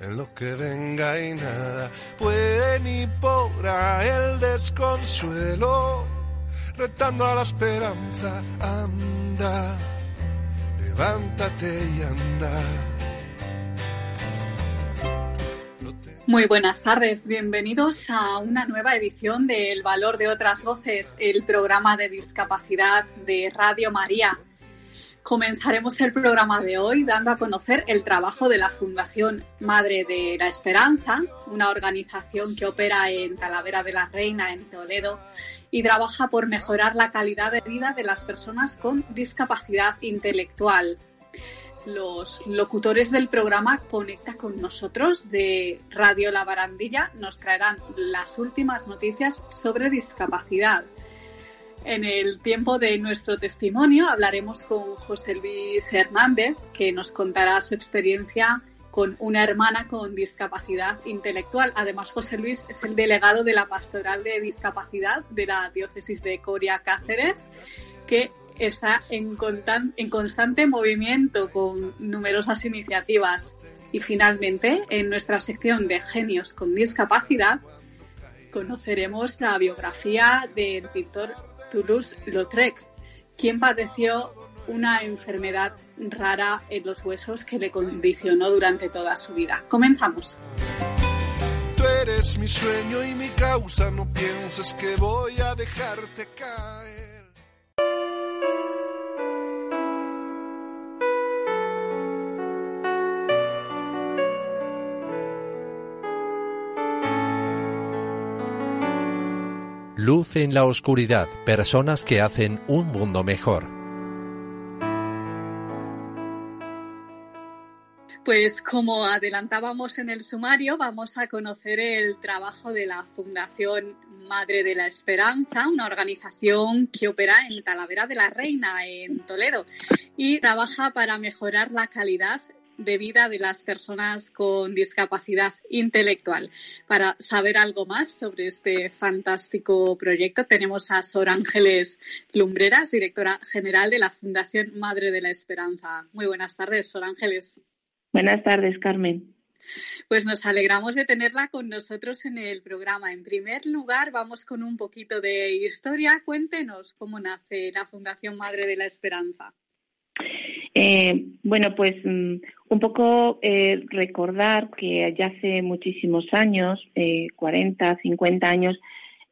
en lo que venga y nada puede ni podrá el desconsuelo, retando a la esperanza, anda, levántate y anda. Muy buenas tardes, bienvenidos a una nueva edición de El Valor de otras Voces, el programa de discapacidad de Radio María. Comenzaremos el programa de hoy dando a conocer el trabajo de la Fundación Madre de la Esperanza, una organización que opera en Talavera de la Reina, en Toledo, y trabaja por mejorar la calidad de vida de las personas con discapacidad intelectual. Los locutores del programa Conecta con nosotros de Radio La Barandilla nos traerán las últimas noticias sobre discapacidad. En el tiempo de nuestro testimonio hablaremos con José Luis Hernández, que nos contará su experiencia con una hermana con discapacidad intelectual. Además, José Luis es el delegado de la Pastoral de Discapacidad de la Diócesis de Coria Cáceres, que está en, en constante movimiento con numerosas iniciativas. Y finalmente, en nuestra sección de Genios con Discapacidad, conoceremos la biografía del pintor Toulouse-Lautrec, quien padeció una enfermedad rara en los huesos que le condicionó durante toda su vida. Comenzamos. Tú eres mi sueño y mi causa, no pienses que voy a dejarte caer. Luz en la oscuridad, personas que hacen un mundo mejor. Pues como adelantábamos en el sumario, vamos a conocer el trabajo de la Fundación Madre de la Esperanza, una organización que opera en Talavera de la Reina, en Toledo, y trabaja para mejorar la calidad de vida de las personas con discapacidad intelectual. Para saber algo más sobre este fantástico proyecto, tenemos a Sor Ángeles Lumbreras, directora general de la Fundación Madre de la Esperanza. Muy buenas tardes, Sor Ángeles. Buenas tardes, Carmen. Pues nos alegramos de tenerla con nosotros en el programa. En primer lugar, vamos con un poquito de historia. Cuéntenos cómo nace la Fundación Madre de la Esperanza. Eh, bueno, pues mm, un poco eh, recordar que ya hace muchísimos años, eh, 40, 50 años,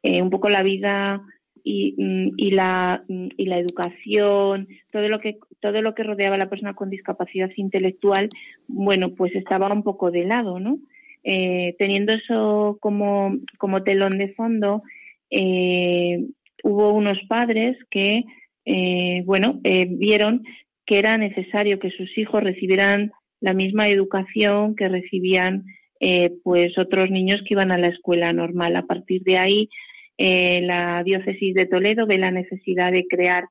eh, un poco la vida y, mm, y, la, mm, y la educación, todo lo que todo lo que rodeaba a la persona con discapacidad intelectual, bueno, pues estaba un poco de lado, ¿no? Teniendo eso como telón de fondo, hubo unos padres que, bueno, vieron que era necesario que sus hijos recibieran la misma educación que recibían eh, pues otros niños que iban a la escuela normal. A partir de ahí, eh, la diócesis de Toledo ve la necesidad de crear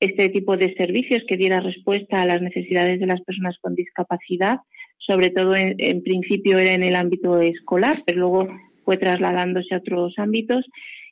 este tipo de servicios que diera respuesta a las necesidades de las personas con discapacidad, sobre todo en, en principio era en el ámbito escolar, pero luego fue trasladándose a otros ámbitos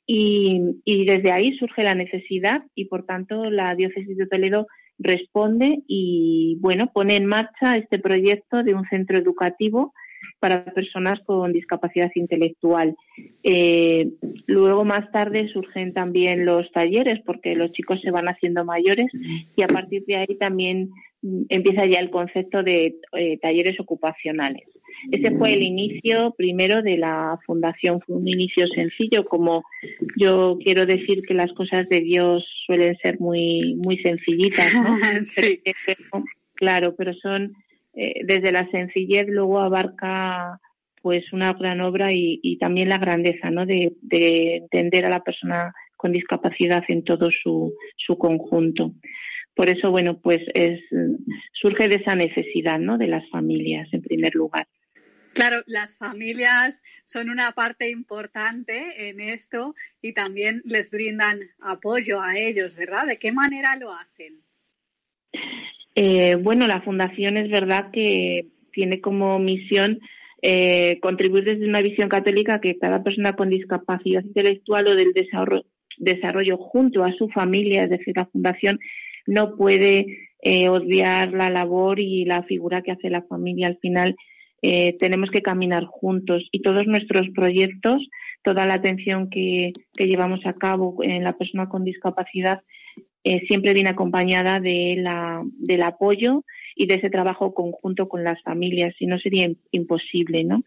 y, y desde ahí surge la necesidad y por tanto la diócesis de Toledo responde y bueno pone en marcha este proyecto de un centro educativo para personas con discapacidad intelectual. Eh, luego más tarde surgen también los talleres porque los chicos se van haciendo mayores y a partir de ahí también mm, empieza ya el concepto de eh, talleres ocupacionales. Ese fue el inicio primero de la fundación, fue un inicio sencillo, como yo quiero decir que las cosas de Dios suelen ser muy, muy sencillitas, ¿no? sí. Pero, claro, pero son eh, desde la sencillez luego abarca pues una gran obra y, y también la grandeza, ¿no? De, de, entender a la persona con discapacidad en todo su, su conjunto. Por eso, bueno, pues es, surge de esa necesidad, ¿no? De las familias, en primer lugar. Claro, las familias son una parte importante en esto y también les brindan apoyo a ellos, ¿verdad? ¿De qué manera lo hacen? Eh, bueno, la fundación es verdad que tiene como misión eh, contribuir desde una visión católica que cada persona con discapacidad intelectual o del desarrollo, junto a su familia, es decir, la fundación no puede eh, obviar la labor y la figura que hace la familia. Al final eh, tenemos que caminar juntos y todos nuestros proyectos, toda la atención que, llevamos a cabo en la persona con discapacidad eh, siempre viene acompañada de la, del apoyo y de ese trabajo conjunto con las familias, si no sería imposible, ¿no?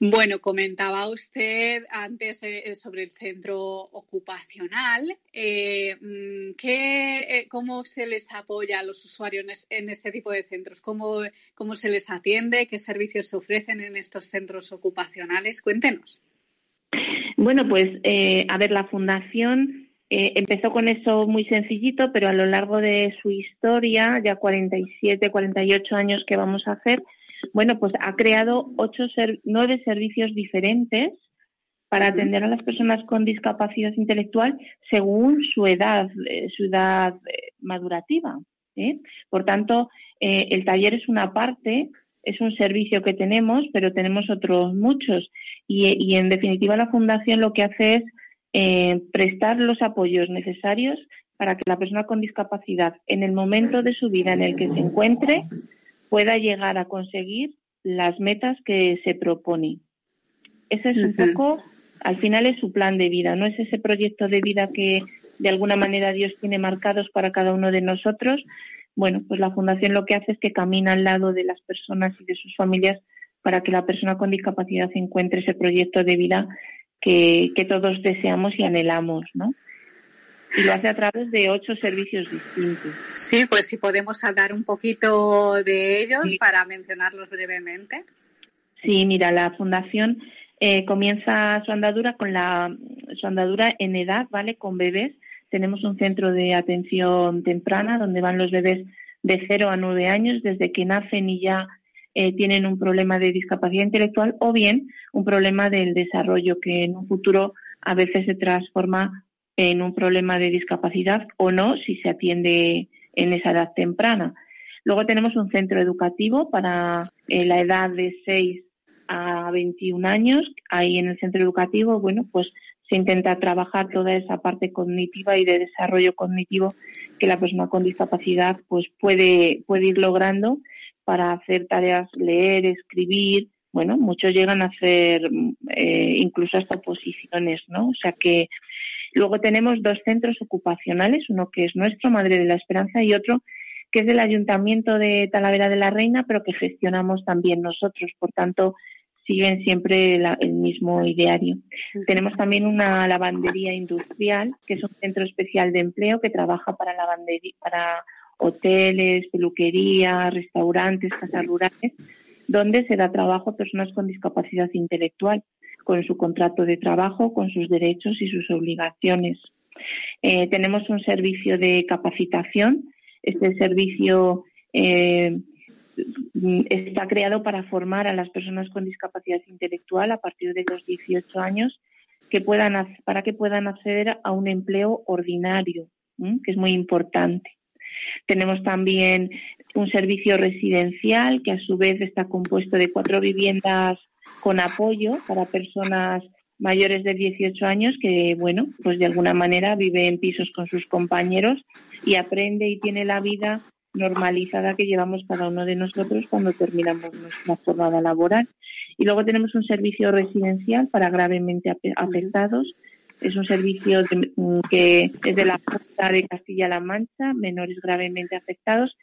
Bueno, comentaba usted antes eh, sobre el centro ocupacional. Eh, mm, ¿qué, ¿Cómo se les apoya a los usuarios en este tipo de centros? ¿Cómo, ¿Cómo se les atiende? ¿Qué servicios se ofrecen en estos centros ocupacionales? Cuéntenos. Bueno, pues a ver, la fundación eh, empezó con eso muy sencillito, pero a lo largo de su historia, ya 47, 48 años que vamos a hacer, bueno, pues ha creado ocho nueve servicios diferentes para atender a las personas con discapacidad intelectual según su edad, eh, su edad eh, madurativa. Por tanto, el taller es una parte, es un servicio que tenemos, pero tenemos otros muchos. y en definitiva, la Fundación lo que hace es eh, prestar los apoyos necesarios para que la persona con discapacidad, en el momento de su vida en el que se encuentre, pueda llegar a conseguir las metas que se propone. Ese es un poco, al final es su plan de vida, no es ese proyecto de vida que de alguna manera Dios tiene marcados para cada uno de nosotros. Bueno, pues la Fundación lo que hace es que camina al lado de las personas y de sus familias para que la persona con discapacidad encuentre ese proyecto de vida que, todos deseamos y anhelamos, ¿no? Y lo hace a través de ocho servicios distintos. Sí, pues si podemos hablar un poquito de ellos para mencionarlos brevemente. Sí, mira, la fundación eh, comienza su andadura con la su andadura en edad, ¿vale? Con bebés. Tenemos un centro de atención temprana donde van los bebés de 0 a 9 años desde que nacen y ya eh, tienen un problema de discapacidad intelectual o bien un problema del desarrollo que en un futuro a veces se transforma en un problema de discapacidad o no si se atiende en esa edad temprana. Luego tenemos un centro educativo para eh, la edad de 6 a 21 años. Ahí en el centro educativo, bueno, pues se intenta trabajar toda esa parte cognitiva y de desarrollo cognitivo que la persona con discapacidad pues puede, puede ir logrando para hacer tareas, leer, escribir. Bueno, muchos llegan a hacer eh, incluso hasta oposiciones, ¿no? O sea que luego tenemos dos centros ocupacionales, uno que es nuestro, Madre de la Esperanza, y otro que es del Ayuntamiento de Talavera de la Reina, pero que gestionamos también nosotros. Por tanto, siguen siempre el mismo ideario. Tenemos también una lavandería industrial, que es un centro especial de empleo que trabaja para lavandería, para hoteles, peluquerías, restaurantes, casas rurales, donde se da trabajo a personas con discapacidad intelectual, con su contrato de trabajo, con sus derechos y sus obligaciones. Eh, tenemos un servicio de capacitación. Este servicio eh, está creado para formar a las personas con discapacidad intelectual a partir de los 18 años para que puedan acceder a un empleo ordinario, que es muy importante. Tenemos también un servicio residencial que a su vez está compuesto de cuatro viviendas con apoyo para personas mayores de 18 años que, bueno, pues de alguna manera vive en pisos con sus compañeros y aprende y tiene la vida normalizada que llevamos cada uno de nosotros cuando terminamos nuestra jornada laboral. Y luego tenemos un servicio residencial para gravemente afectados es un servicio mm, que es de la Junta de Castilla-La Mancha, menores gravemente afectados,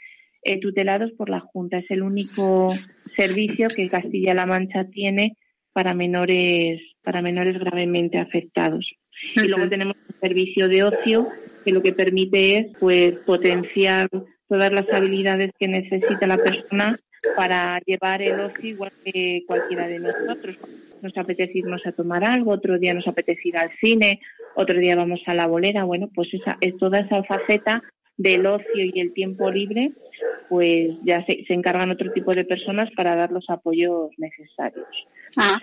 eh, tutelados por la Junta. Es el único servicio que Castilla-La Mancha tiene para menores, para menores gravemente afectados. Y luego tenemos un servicio de ocio que lo que permite es pues potenciar todas las habilidades que necesita la persona para llevar el ocio igual que cualquiera de nosotros nos apetece irnos a tomar algo, otro día nos apetece ir al cine, otro día vamos a la bolera. Bueno, pues esa es toda esa faceta del ocio y el tiempo libre, pues ya se, encargan otro tipo de personas para dar los apoyos necesarios. Ah.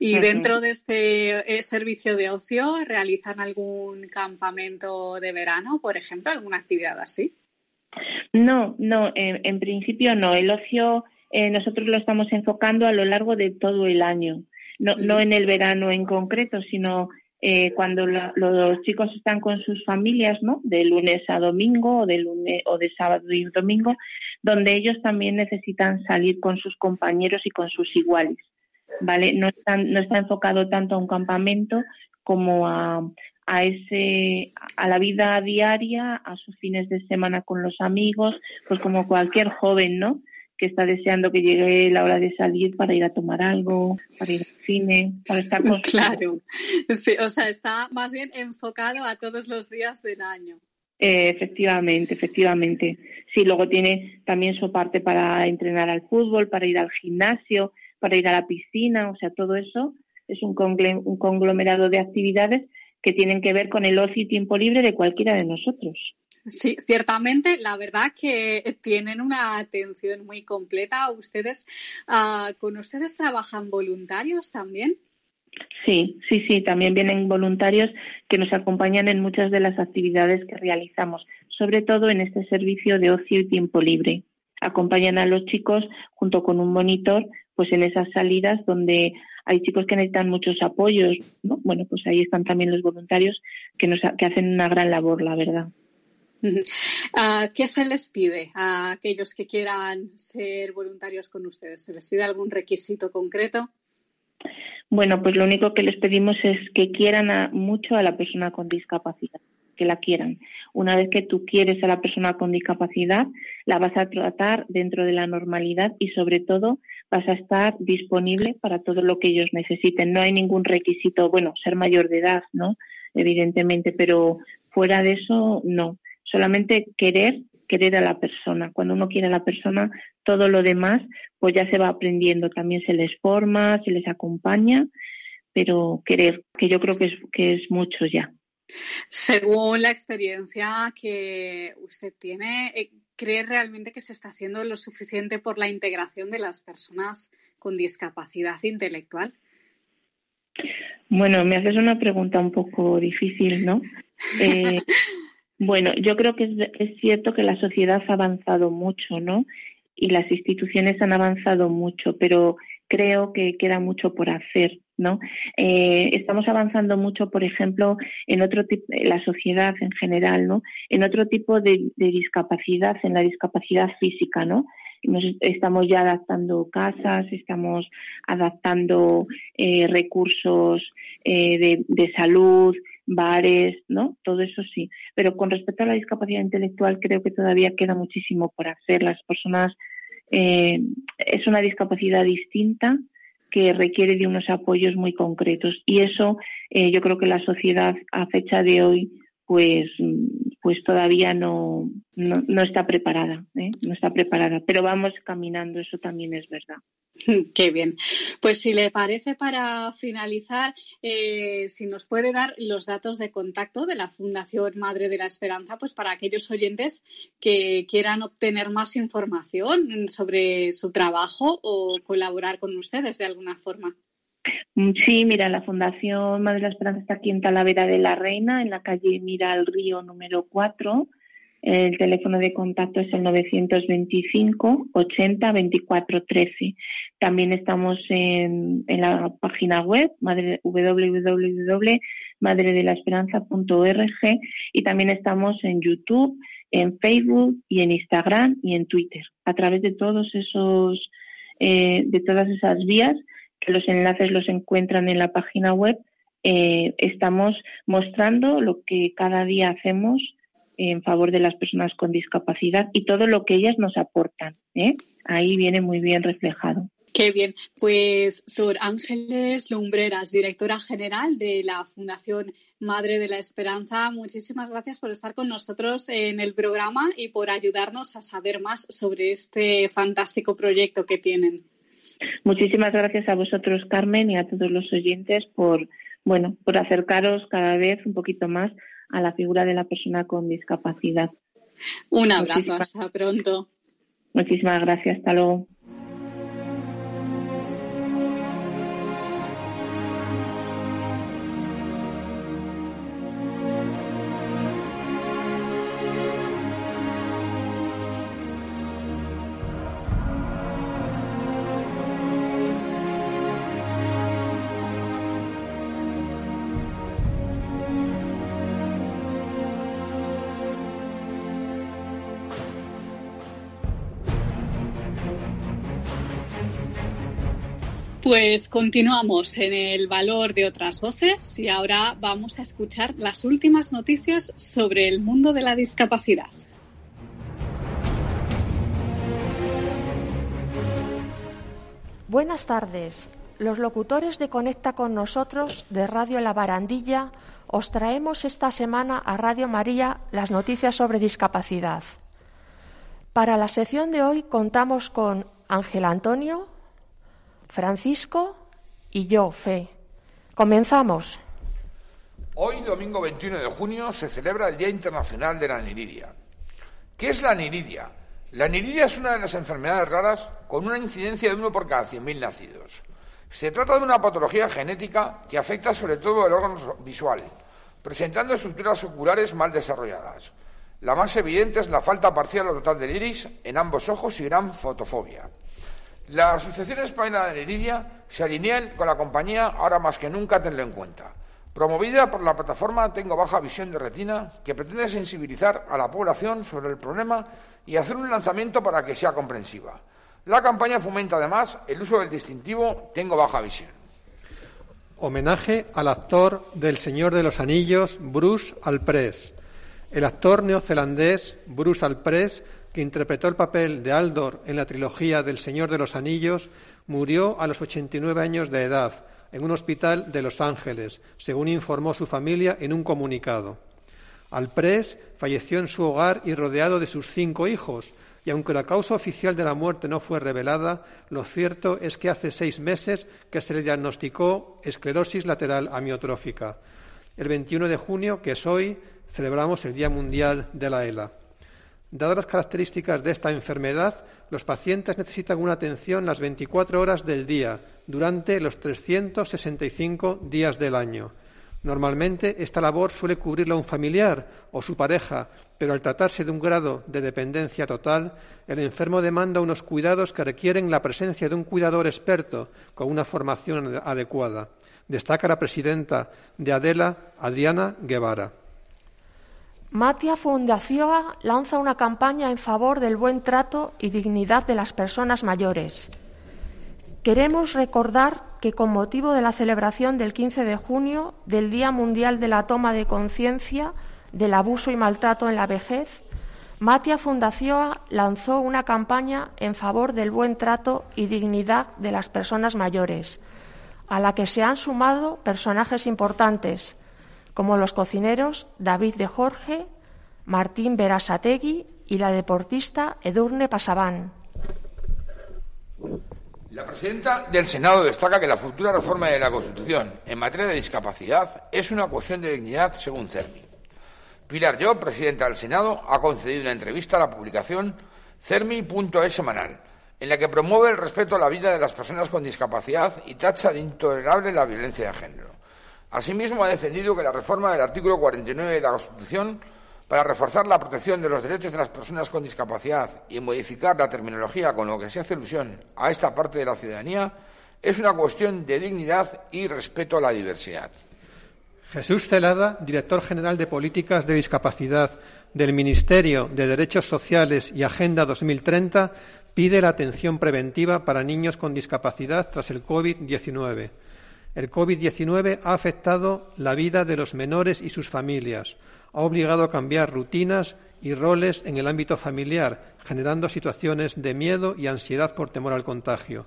¿Y dentro de este eh, servicio de ocio realizan algún campamento de verano, por ejemplo, alguna actividad así? No, no, en, principio no. El ocio eh, nosotros lo estamos enfocando a lo largo de todo el año, no, no en el verano en concreto, sino eh, cuando los chicos están con sus familias, ¿no? De lunes a domingo o de lunes o de sábado y domingo, donde ellos también necesitan salir con sus compañeros y con sus iguales, ¿vale? No está, no está enfocado tanto a un campamento como a, a ese a la vida diaria, a sus fines de semana con los amigos, pues como cualquier joven, ¿no? Que está deseando que llegue la hora de salir para ir a tomar algo, para ir al cine, para estar con Claro, sí, o sea, está más bien enfocado a todos los días del año. Eh, efectivamente, efectivamente. Sí, luego tiene también su parte para entrenar al fútbol, para ir al gimnasio, para ir a la piscina, o sea, todo eso es un, un conglomerado de actividades que tienen que ver con el ocio y tiempo libre de cualquiera de nosotros. Sí, ciertamente, la verdad que tienen una atención muy completa. Ustedes, ah, ¿con ustedes trabajan voluntarios también? Sí, sí, sí, también vienen voluntarios que nos acompañan en muchas de las actividades que realizamos, sobre todo en este servicio de ocio y tiempo libre. Acompañan a los chicos junto con un monitor, pues en esas salidas donde hay chicos que necesitan muchos apoyos, ¿no? Bueno, pues ahí están también los voluntarios que nos que hacen una gran labor, la verdad. Ah, ¿Qué se les pide a aquellos que quieran ser voluntarios con ustedes? ¿Se les pide algún requisito concreto? Bueno, pues lo único que les pedimos es que quieran mucho a la persona con discapacidad, que la quieran. Una vez que tú quieres a la persona con discapacidad, la vas a tratar dentro de la normalidad y sobre todo vas a estar disponible para todo lo que ellos necesiten. No hay ningún requisito, bueno, ser mayor de edad, ¿no? Evidentemente, pero fuera de eso, no solamente querer, querer a la persona. Cuando uno quiere a la persona, todo lo demás, pues ya se va aprendiendo. También se les forma, se les acompaña, pero querer, que yo creo que es, que es mucho ya. Según la experiencia que usted tiene, eh, ¿cree realmente que se está haciendo lo suficiente por la integración de las personas con discapacidad intelectual? Bueno, me haces una pregunta un poco difícil, ¿no? Eh, bueno, yo creo que es, cierto que la sociedad ha avanzado mucho, ¿no? Y las instituciones han avanzado mucho, pero creo que queda mucho por hacer, ¿no? Eh, estamos avanzando mucho, por ejemplo, en otro tipo, la sociedad en general, ¿no? En otro tipo de, discapacidad, en la discapacidad física, ¿no? Estamos ya adaptando casas, estamos adaptando eh, recursos eh, de salud, bares, ¿no? Todo eso sí. Pero con respecto a la discapacidad intelectual, creo que todavía queda muchísimo por hacer. Las personas eh, es una discapacidad distinta que requiere de unos apoyos muy concretos y eso eh, yo creo que la sociedad a fecha de hoy pues pues todavía no, no, está preparada, ¿eh? no está preparada, pero vamos caminando, eso también es verdad. Qué bien. Pues si le parece para finalizar, eh, si nos puede dar los datos de contacto de la Fundación Madre de la Esperanza, pues para aquellos oyentes que quieran obtener más información sobre su trabajo o colaborar con ustedes de alguna forma. Sí, mira, la Fundación Madre de la Esperanza está aquí en Talavera de la Reina, en la calle Mira al Río número 4. El teléfono de contacto es el 925 80 24 13. También estamos en, la página web madre, www.madredelaesperanza.org y también estamos en YouTube, en Facebook y en Instagram y en Twitter. A través de todos esos, eh, de todas esas vías, los enlaces los encuentran en la página web, eh, estamos mostrando lo que cada día hacemos en favor de las personas con discapacidad y todo lo que ellas nos aportan. ¿eh? Ahí viene muy bien reflejado. Qué bien. Pues Sor Ángeles Lumbreras, directora general de la Fundación Madre de la Esperanza, muchísimas gracias por estar con nosotros en el programa y por ayudarnos a saber más sobre este fantástico proyecto que tienen. Muchísimas gracias a vosotros, Carmen, y a todos los oyentes por, bueno, por acercaros cada vez un poquito más a la figura de la persona con discapacidad. Un abrazo, hasta pronto. Muchísimas gracias, hasta luego. Pues continuamos en el valor de otras voces y ahora vamos a escuchar las últimas noticias sobre el mundo de la discapacidad. Buenas tardes. Los locutores de Conecta con nosotros de Radio La Barandilla os traemos esta semana a Radio María las noticias sobre discapacidad. Para la sección de hoy contamos con Ángel Antonio, Francisco y yo, Fe. Comenzamos. Hoy, domingo 21 de junio, se celebra el Día Internacional de la Niridia. ¿Qué es la niridia? La niridia es una de las enfermedades raras con una incidencia de uno por cada 100.000 nacidos. Se trata de una patología genética que afecta sobre todo el órgano visual, presentando estructuras oculares mal desarrolladas. La más evidente es la falta parcial o total del iris en ambos ojos y gran fotofobia. La Asociación Española de Neridia se alinean con la compañía ahora más que nunca tenlo en cuenta. Promovida por la plataforma Tengo Baja Visión de Retina, que pretende sensibilizar a la población sobre el problema y hacer un lanzamiento para que sea comprensiva. La campaña fomenta además el uso del distintivo Tengo Baja Visión. Homenaje al actor del Señor de los Anillos, Bruce Alpres. El actor neozelandés Bruce Alpres que interpretó el papel de Aldor en la trilogía del Señor de los Anillos, murió a los 89 años de edad en un hospital de Los Ángeles, según informó su familia en un comunicado. Alpres falleció en su hogar y rodeado de sus cinco hijos, y aunque la causa oficial de la muerte no fue revelada, lo cierto es que hace seis meses que se le diagnosticó esclerosis lateral amiotrófica. El 21 de junio, que es hoy, celebramos el Día Mundial de la ELA. Dadas las características de esta enfermedad, los pacientes necesitan una atención las 24 horas del día, durante los 365 días del año. Normalmente esta labor suele cubrirla un familiar o su pareja, pero al tratarse de un grado de dependencia total, el enfermo demanda unos cuidados que requieren la presencia de un cuidador experto con una formación adecuada. Destaca la presidenta de Adela, Adriana Guevara. Matia Fundación lanza una campaña en favor del buen trato y dignidad de las personas mayores. Queremos recordar que con motivo de la celebración del 15 de junio del Día Mundial de la Toma de Conciencia del Abuso y Maltrato en la Vejez, Matia Fundación lanzó una campaña en favor del buen trato y dignidad de las personas mayores, a la que se han sumado personajes importantes como los cocineros David de Jorge, Martín Berasategui y la deportista Edurne Pasabán. La presidenta del Senado destaca que la futura reforma de la Constitución en materia de discapacidad es una cuestión de dignidad según CERMI. Pilar Yo, presidenta del Senado, ha concedido una entrevista a la publicación CERMI.es semanal, en la que promueve el respeto a la vida de las personas con discapacidad y tacha de intolerable la violencia de género. Asimismo, ha defendido que la reforma del artículo 49 de la Constitución para reforzar la protección de los derechos de las personas con discapacidad y modificar la terminología con lo que se hace alusión a esta parte de la ciudadanía es una cuestión de dignidad y respeto a la diversidad. Jesús Celada, director general de Políticas de Discapacidad del Ministerio de Derechos Sociales y Agenda 2030, pide la atención preventiva para niños con discapacidad tras el COVID-19. El COVID-19 ha afectado la vida de los menores y sus familias, ha obligado a cambiar rutinas y roles en el ámbito familiar, generando situaciones de miedo y ansiedad por temor al contagio.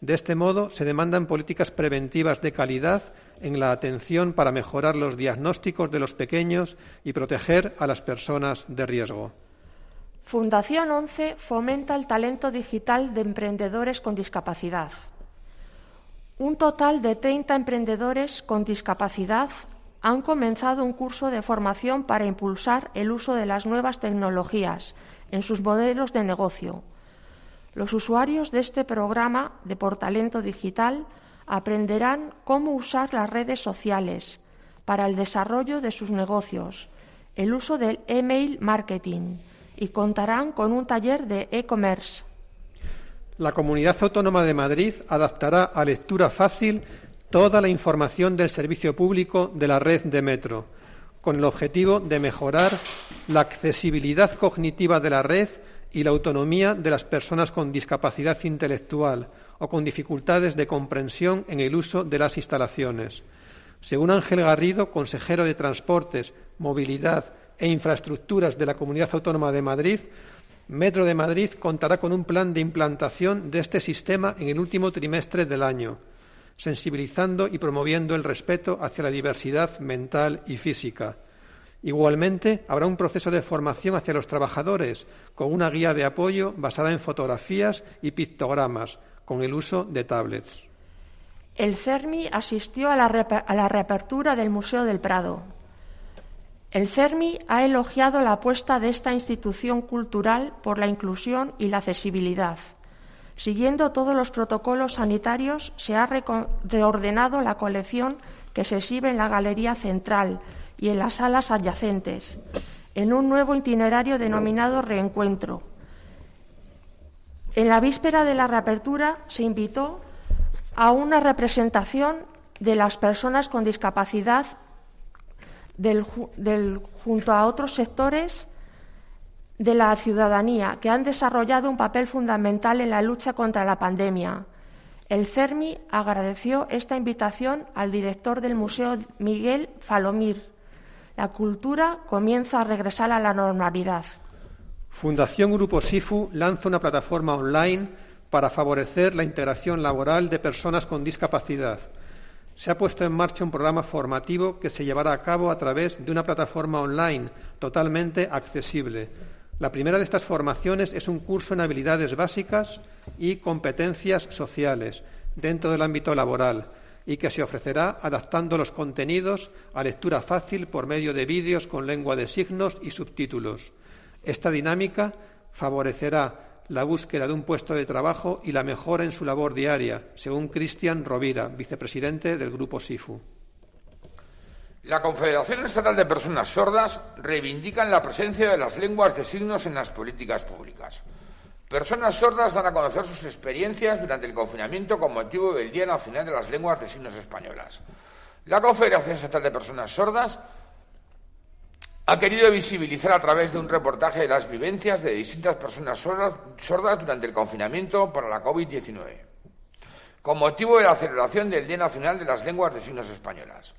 De este modo, se demandan políticas preventivas de calidad en la atención para mejorar los diagnósticos de los pequeños y proteger a las personas de riesgo. Fundación 11 fomenta el talento digital de emprendedores con discapacidad. Un total de 30 emprendedores con discapacidad han comenzado un curso de formación para impulsar el uso de las nuevas tecnologías en sus modelos de negocio. Los usuarios de este programa de Portalento Digital aprenderán cómo usar las redes sociales para el desarrollo de sus negocios, el uso del email marketing y contarán con un taller de e-commerce. La Comunidad Autónoma de Madrid adaptará a lectura fácil toda la información del servicio público de la red de metro, con el objetivo de mejorar la accesibilidad cognitiva de la red y la autonomía de las personas con discapacidad intelectual o con dificultades de comprensión en el uso de las instalaciones. Según Ángel Garrido, consejero de Transportes, Movilidad e Infraestructuras de la Comunidad Autónoma de Madrid, Metro de Madrid contará con un plan de implantación de este sistema en el último trimestre del año, sensibilizando y promoviendo el respeto hacia la diversidad mental y física. Igualmente, habrá un proceso de formación hacia los trabajadores, con una guía de apoyo basada en fotografías y pictogramas, con el uso de tablets. El CERMI asistió a la, reapertura del Museo del Prado. El CERMI ha elogiado la apuesta de esta institución cultural por la inclusión y la accesibilidad. Siguiendo todos los protocolos sanitarios, se ha reordenado la colección que se exhibe en la Galería Central y en las salas adyacentes, en un nuevo itinerario denominado Reencuentro. En la víspera de la reapertura se invitó a una representación de las personas con discapacidad junto a otros sectores de la ciudadanía que han desarrollado un papel fundamental en la lucha contra la pandemia. El CERMI agradeció esta invitación al director del Museo Miguel Falomir. La cultura comienza a regresar a la normalidad. Fundación Grupo SIFU lanza una plataforma online para favorecer la integración laboral de personas con discapacidad. Se ha puesto en marcha un programa formativo que se llevará a cabo a través de una plataforma online totalmente accesible. La primera de estas formaciones es un curso en habilidades básicas y competencias sociales dentro del ámbito laboral y que se ofrecerá adaptando los contenidos a lectura fácil por medio de vídeos con lengua de signos y subtítulos. Esta dinámica favorecerá la búsqueda de un puesto de trabajo y la mejora en su labor diaria, según Cristian Rovira, vicepresidente del Grupo SIFU. La Confederación Estatal de Personas Sordas reivindica la presencia de las lenguas de signos en las políticas públicas. Personas sordas dan a conocer sus experiencias durante el confinamiento con motivo del Día Nacional de las Lenguas de Signos Españolas. La Confederación Estatal de Personas Sordas ha querido visibilizar a través de un reportaje las vivencias de distintas personas sordas durante el confinamiento por la COVID-19, con motivo de la celebración del Día Nacional de las Lenguas de Signos Españolas.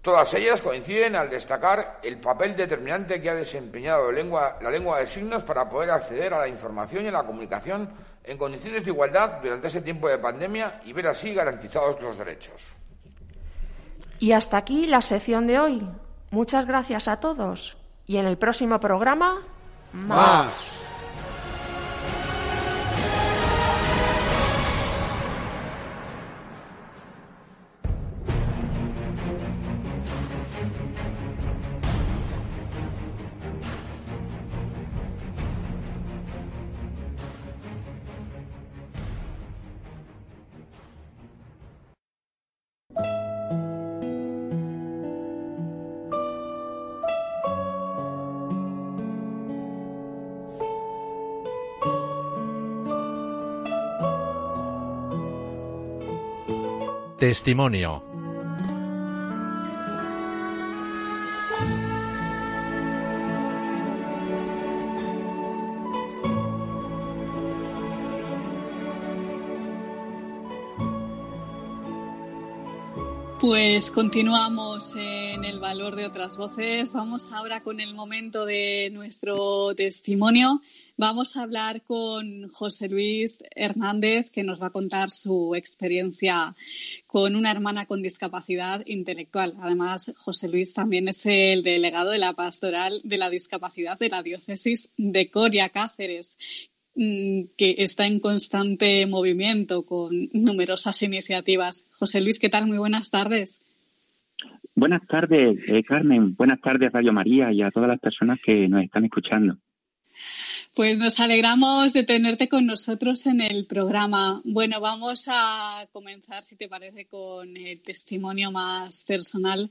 Todas ellas coinciden al destacar el papel determinante que ha desempeñado la lengua de signos para poder acceder a la información y a la comunicación en condiciones de igualdad durante ese tiempo de pandemia y ver así garantizados los derechos. Y hasta aquí la sección de hoy. Muchas gracias a todos y en el próximo programa más. Testimonio. Pues continuamos en el valor de otras voces. Vamos ahora con el momento de nuestro testimonio. Vamos a hablar con José Luis Hernández, que nos va a contar su experiencia con una hermana con discapacidad intelectual. Además, José Luis también es el delegado de la pastoral de la discapacidad de la diócesis de Coria Cáceres, que está en constante movimiento con numerosas iniciativas. José Luis, ¿qué tal? Muy buenas tardes. Buenas tardes, eh, Carmen. Buenas tardes, Radio María, y a todas las personas que nos están escuchando. Pues nos alegramos de tenerte con nosotros en el programa. Bueno, vamos a comenzar, si te parece, con el testimonio más personal.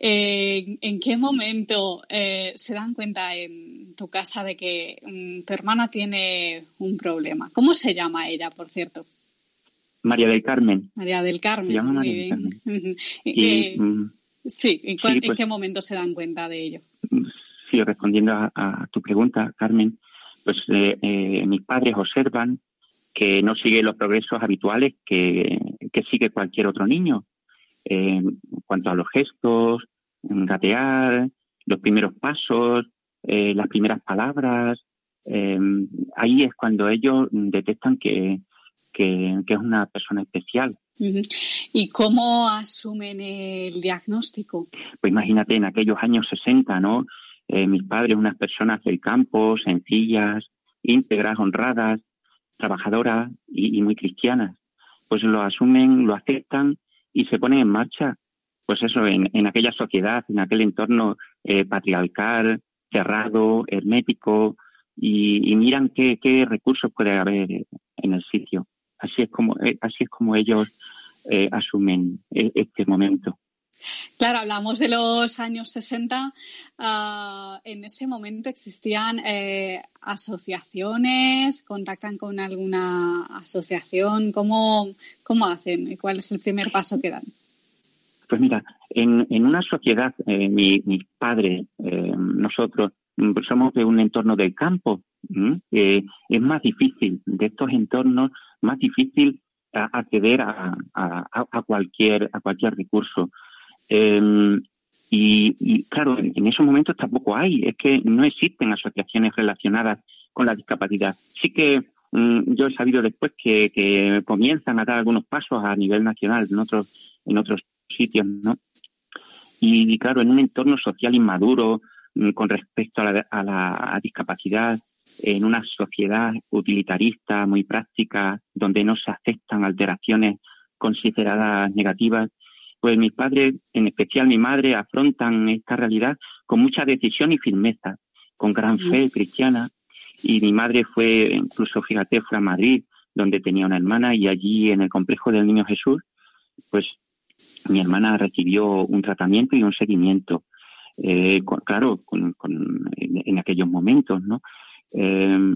Eh, ¿En qué momento eh, se dan cuenta en tu casa de que mm, tu hermana tiene un problema? ¿Cómo se llama ella, por cierto? María del Carmen. María del Carmen. muy bien. Mm, sí, ¿en, pues qué momento se dan cuenta de ello? Sí, respondiendo a tu pregunta, Carmen, pues eh, eh, mis padres observan que no sigue los progresos habituales que, sigue cualquier otro niño. Eh, en cuanto a los gestos, gatear, los primeros pasos, las primeras palabras, ahí es cuando ellos detectan que, es una persona especial. ¿Y cómo asumen el diagnóstico? Pues imagínate, en aquellos años 60, ¿no? Eh, mis padres, unas personas del campo, sencillas, íntegras, honradas, trabajadoras y, muy cristianas, pues lo asumen, lo aceptan y se ponen en marcha, pues eso, en, aquella sociedad, en aquel entorno eh, patriarcal, cerrado, hermético, y, miran qué, recursos puede haber en el sitio. Así es como, eh, así es como ellos asumen este momento. Claro, hablamos de los años 60. Ah, en ese momento existían eh, asociaciones, contactan con alguna asociación. ¿Cómo, ¿Cómo hacen? ¿Cuál es el primer paso que dan? Pues mira, en, una sociedad, eh, mi, mi, padre, eh, nosotros, mm, somos de un entorno del campo. es más difícil, de estos entornos, más difícil acceder a, a, cualquier, a cualquier recurso. Em, y, claro, en, esos momentos tampoco hay, es que no existen asociaciones relacionadas con la discapacidad. Sí que mm, yo he sabido después que, comienzan a dar algunos pasos a nivel nacional en otros, en otros sitios, ¿no? Y, claro, en un entorno social inmaduro mm, con respecto a la, a la discapacidad, en una sociedad utilitarista muy práctica, donde no se aceptan alteraciones consideradas negativas, pues mis padres, en especial mi madre, afrontan esta realidad con mucha decisión y firmeza, con gran fe cristiana. Y mi madre fue, incluso fíjate, fue a Madrid, donde tenía una hermana, y allí en el complejo del Niño Jesús, pues mi hermana recibió un tratamiento y un seguimiento. Eh, claro, con, en, aquellos momentos, ¿no? Eh,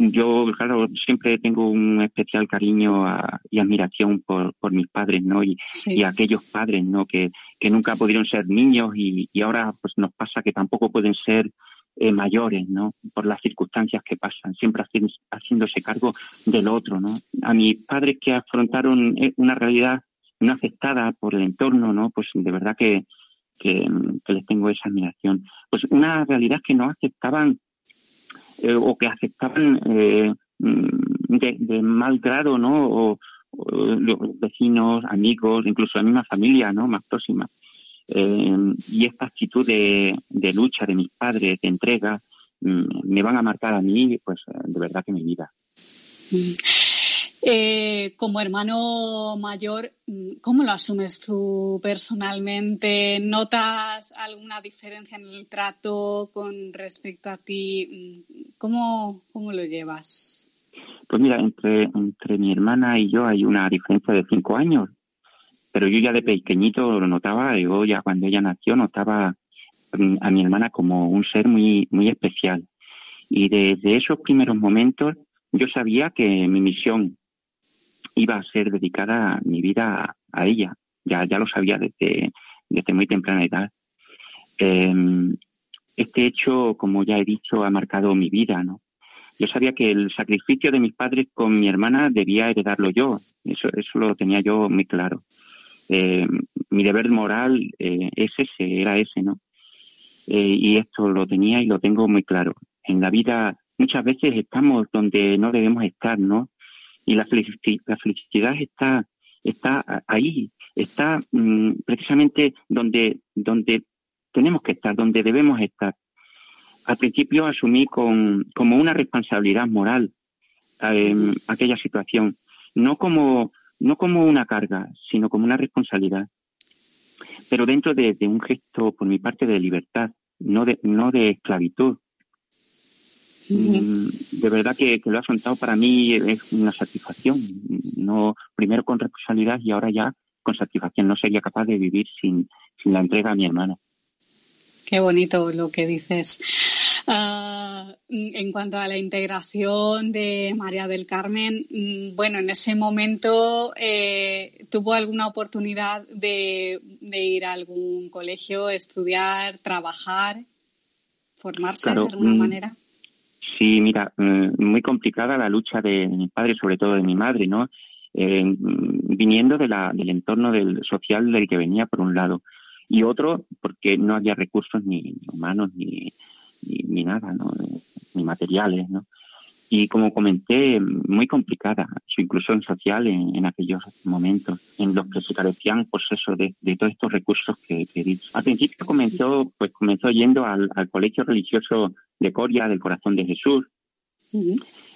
yo, claro, siempre tengo un especial cariño y admiración por, por mis padres, ¿no? Y, aquellos padres, ¿no? Que, que nunca pudieron ser niños y, y, ahora pues nos pasa que tampoco pueden ser eh, mayores, ¿no? Por las circunstancias que pasan, siempre haciéndose cargo del otro, ¿no? A mis padres que afrontaron eh, una realidad no aceptada por el entorno, ¿no? Pues de verdad que, que, que les tengo esa admiración. Pues una realidad que no aceptaban eh, o que aceptaban eh, mm, de, mal grado, ¿no? O, vecinos, amigos, incluso la misma familia, ¿no? Más próxima. Eh, y esta actitud de, lucha de mis padres, de entrega, mm, me van a marcar a mí, pues de verdad que mi vida. Mm. Eh, como hermano mayor, ¿cómo lo asumes tú personalmente? ¿Notas alguna diferencia en el trato con respecto a ti? ¿Cómo, cómo lo llevas? Pues mira, entre, entre mi hermana y yo hay una diferencia de cinco años, pero yo ya de pequeñito lo notaba, yo ya cuando ella nació notaba a mi hermana como un ser muy, muy especial. Y desde esos primeros momentos yo sabía que mi misión iba a ser dedicada mi vida a, ella. Ya, ya lo sabía desde, desde muy temprana edad. Em, este hecho, como ya he dicho, ha marcado mi vida, ¿no? Yo sabía que el sacrificio de mis padres con mi hermana debía heredarlo yo. Eso, eso lo tenía yo muy claro. Em, mi deber moral eh, es ese, era ese, ¿no? Eh, y esto lo tenía y lo tengo muy claro. En la vida muchas veces estamos donde no debemos estar, ¿no? Y la, felicidad está, está ahí, está mm, precisamente donde, donde tenemos que estar, donde debemos estar. Al principio asumí con, como una responsabilidad moral em, aquella situación, no como, no como una carga, sino como una responsabilidad. pero dentro de, un gesto por mi parte de libertad, no de, no de esclavitud. Mm, de verdad que, lo ha afrontado para mí es una satisfacción. No, primero con responsabilidad y ahora ya con satisfacción. No sería capaz de vivir sin, sin la entrega a mi hermana. Qué bonito lo que dices. Ah, en cuanto a la integración de María del Carmen, mm, bueno, en ese momento eh, tuvo alguna oportunidad de, ir a algún colegio, estudiar, trabajar, formarse de alguna mm, manera. Sí, mira, mm, muy complicada la lucha de mi padre, sobre todo de mi madre, ¿no? Eh, viniendo de la, del entorno del social del que venía por un lado y otro porque no había recursos ni humanos ni, ni, nada, ¿no? ni materiales, ¿no? Y como comenté, muy complicada su inclusión social en, aquellos momentos en los que se carecían, pues eso, de, todos estos recursos que, que dicho. Al principio comenzó, pues comenzó yendo al, colegio religioso de Coria del Corazón de Jesús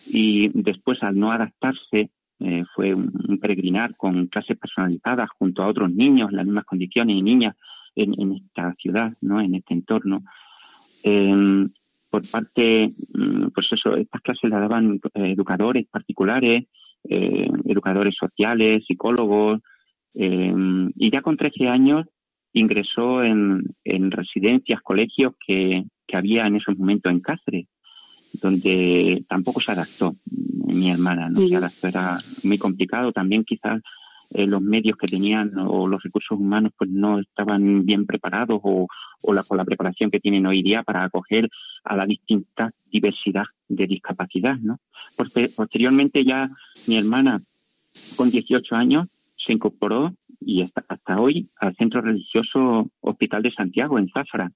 y después al no adaptarse eh, fue un, peregrinar con clases personalizadas junto a otros niños en las mismas condiciones y niñas en, en esta ciudad, ¿no? En este entorno. Em, por parte, mm, pues eso, estas clases las daban eh, educadores particulares, eh, educadores sociales, psicólogos, em, y ya con 13 años ingresó en, residencias, colegios que, que había en esos momentos en Cáceres, donde tampoco se adaptó mi hermana, no se adaptó, era muy complicado, también quizás eh, los medios que tenían o los recursos humanos pues no estaban bien preparados o, la, con la preparación que tienen hoy día para acoger a la distinta diversidad de discapacidad. ¿no? posteriormente ya mi hermana con 18 años se incorporó y hasta, hasta hoy al Centro Religioso Hospital de Santiago en Zafra,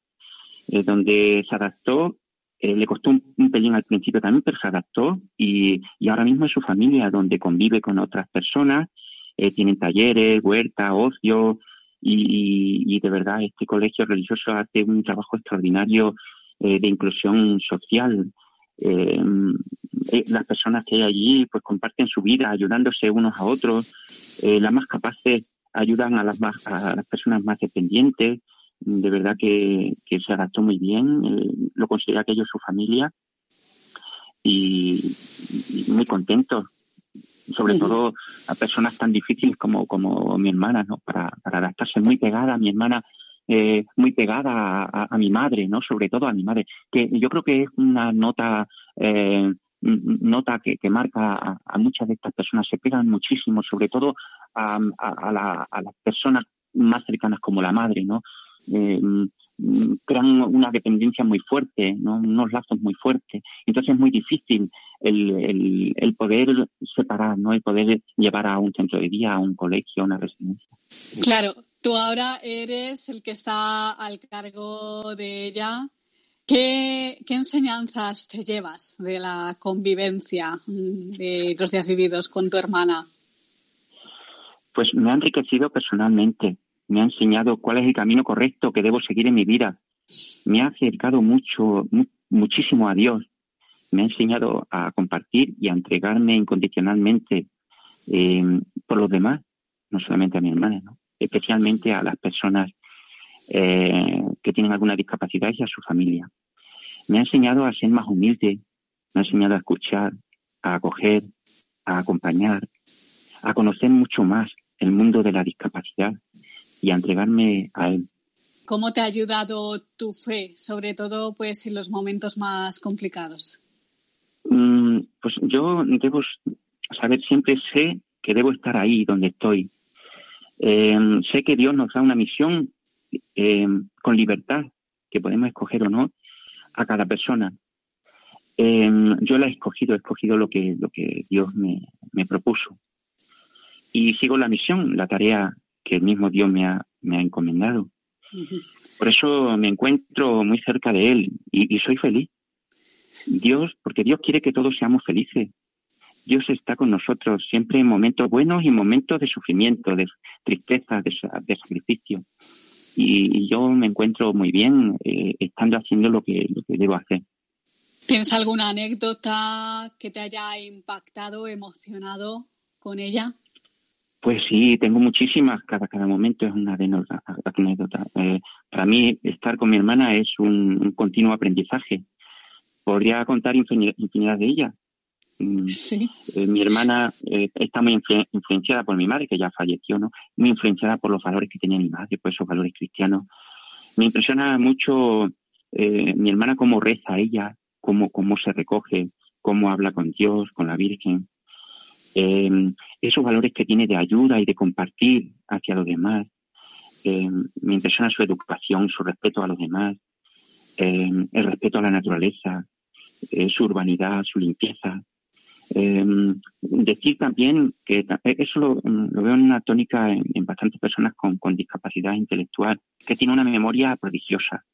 eh, donde se adaptó eh, le costó un, pelín al principio también, pero se adaptó y, y, ahora mismo es su familia donde convive con otras personas eh, tienen talleres, huerta, ocio, y, de verdad este colegio religioso hace un trabajo extraordinario eh, de inclusión social. Eh, las personas que hay allí pues comparten su vida ayudándose unos a otros. las más capaces ayudan a las, más, a las personas más dependientes. De verdad que, se adaptó muy bien. lo considera aquello su familia y, y muy contentos sobre todo a personas tan difíciles como, como mi hermana, ¿no? Para, para adaptarse muy pegada a mi hermana, eh, muy pegada a, mi madre, ¿no? Sobre todo a mi madre, que yo creo que es una nota, eh, nota que, que marca a, muchas de estas personas, se pegan muchísimo, sobre todo a, a, a las personas más cercanas como la madre, ¿no? Eh, crean una dependencia muy fuerte, ¿no? unos lazos muy fuertes. Entonces es muy difícil el, el, poder separar, ¿no? el poder llevar a un centro de día, a un colegio, a una residencia. Claro, tú ahora eres el que está al cargo de ella. ¿Qué, qué enseñanzas te llevas de la convivencia de los días vividos con tu hermana? Pues me ha enriquecido personalmente me ha enseñado cuál es el camino correcto que debo seguir en mi vida, me ha acercado mucho, muchísimo a Dios, me ha enseñado a compartir y a entregarme incondicionalmente eh, por los demás, no solamente a mi hermana, especialmente a las personas eh, que tienen alguna discapacidad y a su familia. Me ha enseñado a ser más humilde, me ha enseñado a escuchar, a acoger, a acompañar, a conocer mucho más el mundo de la discapacidad y a entregarme a Él. ¿Cómo te ha ayudado tu fe, sobre todo pues en los momentos más complicados? Mm, pues yo debo saber, siempre sé que debo estar ahí donde estoy. Em, sé que Dios nos da una misión em, con libertad, que podemos escoger o no, a cada persona. Em, yo la he escogido, he escogido lo que, lo que Dios me, me propuso. Y sigo la misión, la tarea que el mismo Dios me ha, me ha encomendado. Por eso me encuentro muy cerca de Él y, soy feliz. Dios, porque Dios quiere que todos seamos felices. Dios está con nosotros siempre en momentos buenos y en momentos de sufrimiento, de tristeza, de, sacrificio. Y, yo me encuentro muy bien eh, estando haciendo lo que, lo que debo hacer. ¿Tienes alguna anécdota que te haya impactado, emocionado con ella? Pues sí, tengo muchísimas, cada, cada momento es una anécdota. Eh, para mí, estar con mi hermana es un, continuo aprendizaje. Podría contar infinidad, de ellas. Mm, sí. Eh, mi hermana eh, está muy influenciada por mi madre, que ya falleció, ¿no? Muy influenciada por los valores que tenía mi madre, por esos valores cristianos. Me impresiona mucho mi hermana cómo reza ella, cómo, cómo se recoge, cómo habla con Dios, con la Virgen eh, esos valores que tiene de ayuda y de compartir hacia los demás. Eh, me impresiona su educación, su respeto a los demás, eh, el respeto a la naturaleza, eh, su urbanidad, su limpieza. decir también que eso lo, veo en una tónica en, bastantes personas con, discapacidad intelectual, que tiene una memoria prodigiosa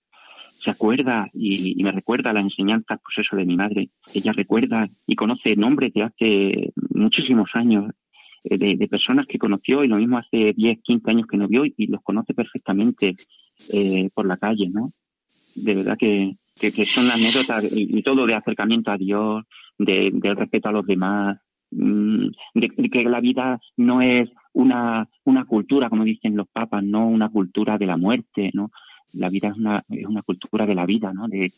se acuerda y, me recuerda la enseñanza, pues eso, de mi madre. Ella recuerda y conoce nombres de hace muchísimos años, eh, de, personas que conoció y lo mismo hace 10, 15 años que no vio y, los conoce perfectamente eh, por la calle, ¿no? De verdad que, que, son anécdotas y, todo de acercamiento a Dios, de, del respeto a los demás, mm, de, que la vida no es una, una cultura, como dicen los papas, no una cultura de la muerte, ¿no? La vida es una, es una cultura de la vida, ¿no? De,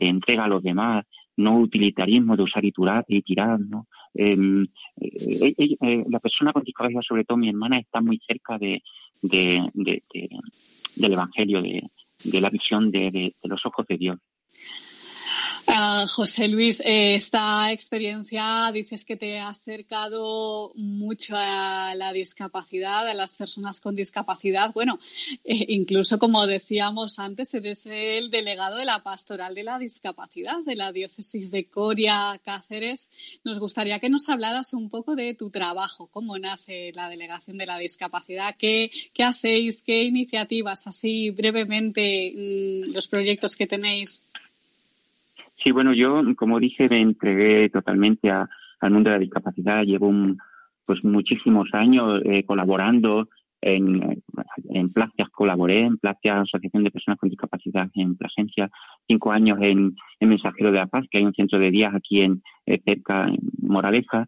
entrega a los demás, no utilitarismo de usar y tirar, y tirar ¿no? Em, eh, eh, eh, la persona con discapacidad, sobre todo mi hermana, está muy cerca de, del Evangelio, de, la visión de, los ojos de Dios. Ah, José Luis, eh, esta experiencia dices que te ha acercado mucho a la discapacidad, a las personas con discapacidad. Bueno, eh, incluso como decíamos antes, eres el delegado de la Pastoral de la Discapacidad de la Diócesis de Coria, Cáceres. Nos gustaría que nos hablaras un poco de tu trabajo, cómo nace la Delegación de la Discapacidad, qué, qué hacéis, qué iniciativas, así brevemente, mm, los proyectos que tenéis. Sí, bueno, yo, como dije, me entregué totalmente al mundo de la discapacidad. Llevo pues muchísimos años eh, colaborando en, en Placias, colaboré en Placias, Asociación de Personas con Discapacidad en Plasencia, cinco años en, Mensajero de la Paz, que hay un centro de días aquí en eh, cerca, en Moraleja.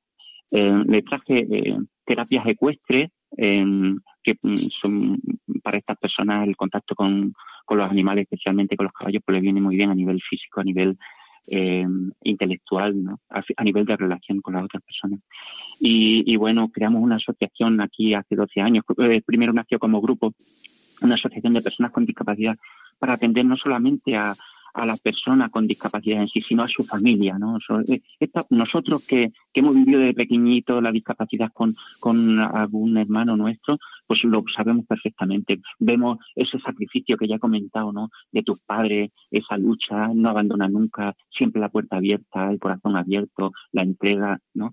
Eh, le traje eh, terapias ecuestres, que mm, son para estas personas el contacto con, con los animales, especialmente con los caballos, pues les viene muy bien a nivel físico, a nivel eh, intelectual, ¿no? a, nivel de relación con las otras personas. Y, y, bueno, creamos una asociación aquí hace 12 años. Eh, primero nació como grupo una asociación de personas con discapacidad para atender no solamente a, a la persona con discapacidad en sí, sino a su familia, ¿no? Eh, nosotros que, hemos vivido de pequeñito la discapacidad con, con algún hermano nuestro, pues lo sabemos perfectamente. Vemos ese sacrificio que ya he comentado, ¿no? De tus padres, esa lucha, no abandona nunca, siempre la puerta abierta, el corazón abierto, la entrega, ¿no?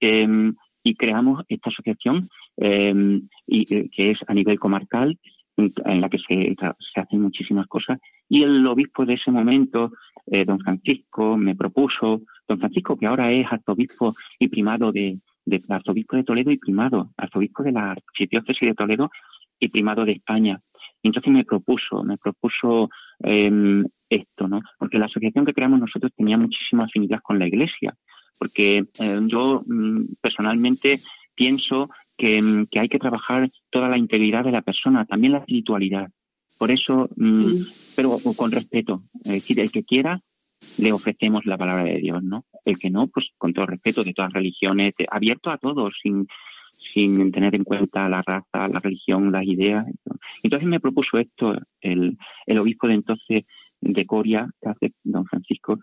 Em, y creamos esta asociación em, eh, que es a nivel comarcal en la que se, se hacen muchísimas cosas. Y el obispo de ese momento, eh, don Francisco, me propuso, don Francisco, que ahora es arzobispo y primado de, de arzobispo de Toledo y primado, arzobispo de la archidiócesis de Toledo y primado de España. Y entonces me propuso, me propuso eh, esto, ¿no? Porque la asociación que creamos nosotros tenía muchísima afinidad con la Iglesia, porque eh, yo mm, personalmente pienso Mm, que, hay que trabajar toda la integridad de la persona, también la espiritualidad. Por eso, mm, pero con respeto. Es decir, el que quiera, le ofrecemos la palabra de Dios, ¿no? El que no, pues con todo respeto de todas religiones, abierto a todos, sin, sin tener en cuenta la raza, la religión, las ideas. Entonces me propuso esto el, el obispo de entonces de Coria, hace don Francisco,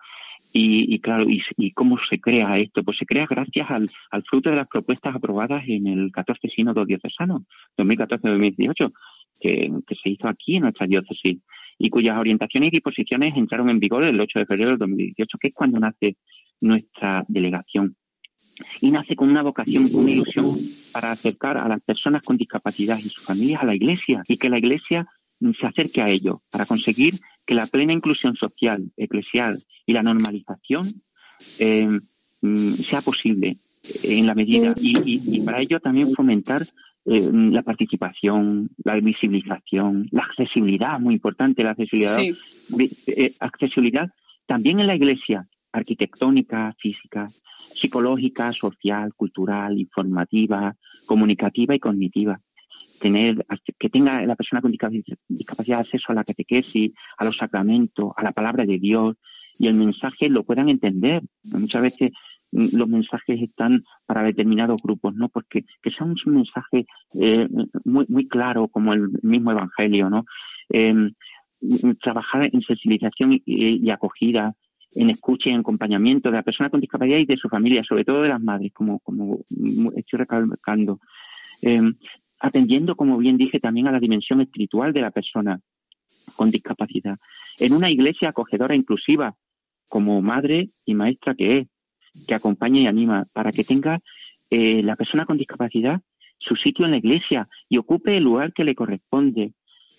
y, claro, y, cómo se crea esto? Pues se crea gracias al, fruto de las propuestas aprobadas en el 14 Sínodo Diocesano, 2014-2018, que, que se hizo aquí en nuestra diócesis y cuyas orientaciones y disposiciones entraron en vigor el 8 de febrero del 2018, que es cuando nace nuestra delegación. Y nace con una vocación, una ilusión para acercar a las personas con discapacidad y sus familias a la Iglesia y que la Iglesia se acerque a ello para conseguir que la plena inclusión social, eclesial y la normalización eh, mm, sea posible en la medida y, para ello también fomentar eh, la participación, la visibilización, la accesibilidad, muy importante la accesibilidad, eh, accesibilidad también en la iglesia, arquitectónica, física, psicológica, social, cultural, informativa, comunicativa y cognitiva. Tener, que tenga la persona con discapacidad acceso a la catequesis, a los sacramentos, a la palabra de Dios y el mensaje lo puedan entender. Muchas veces los mensajes están para determinados grupos, ¿no? Porque que sea un mensaje eh, muy, muy claro como el mismo Evangelio, ¿no? Em, trabajar en sensibilización y, acogida, en escucha y en acompañamiento de la persona con discapacidad y de su familia, sobre todo de las madres, como, como estoy recalcando. Em, atendiendo, como bien dije, también a la dimensión espiritual de la persona con discapacidad. En una iglesia acogedora inclusiva, como madre y maestra que es, que acompaña y anima, para que tenga eh, la persona con discapacidad su sitio en la iglesia y ocupe el lugar que le corresponde,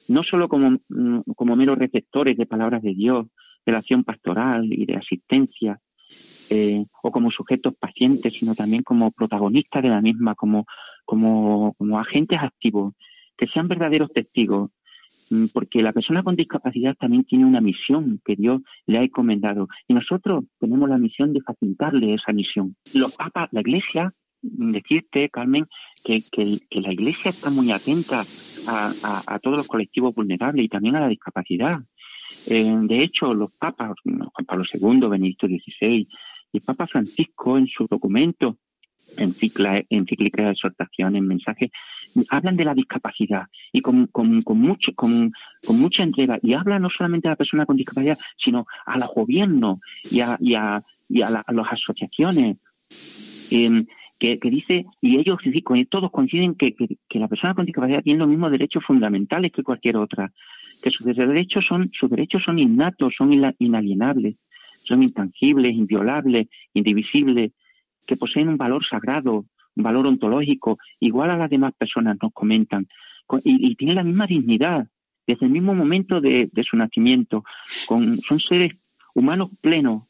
no solo como, mm, como meros receptores de palabras de Dios, de la acción pastoral y de asistencia, eh, o como sujetos pacientes, sino también como protagonistas de la misma, como, como, como agentes activos, que sean verdaderos testigos, porque la persona con discapacidad también tiene una misión que Dios le ha encomendado y nosotros tenemos la misión de facilitarle esa misión. Los papas, la Iglesia, mm, decirte, Carmen, que, la Iglesia está muy atenta a, todos los colectivos vulnerables y también a la discapacidad. Eh, de hecho, los papas, Juan Pablo II, Benedicto XVI y el Papa Francisco en su documento, encíclica, encíclica exhortación, en hablan de la discapacidad y con, con, con mucho, con, con, mucha entrega. Y hablan no solamente a la persona con discapacidad, sino a los gobiernos y a, y a, y a, las asociaciones. Eh, que, dice, y ellos todos coinciden que, que, la persona con discapacidad tiene los mismos derechos fundamentales que cualquier otra, que sus derechos son, sus derechos son innatos, son inalienables, son intangibles, inviolables, indivisibles, que poseen un valor sagrado, valor ontológico, igual a las demás personas nos comentan, y, y tienen la misma dignidad desde el mismo momento de, su nacimiento, con, son seres humanos plenos,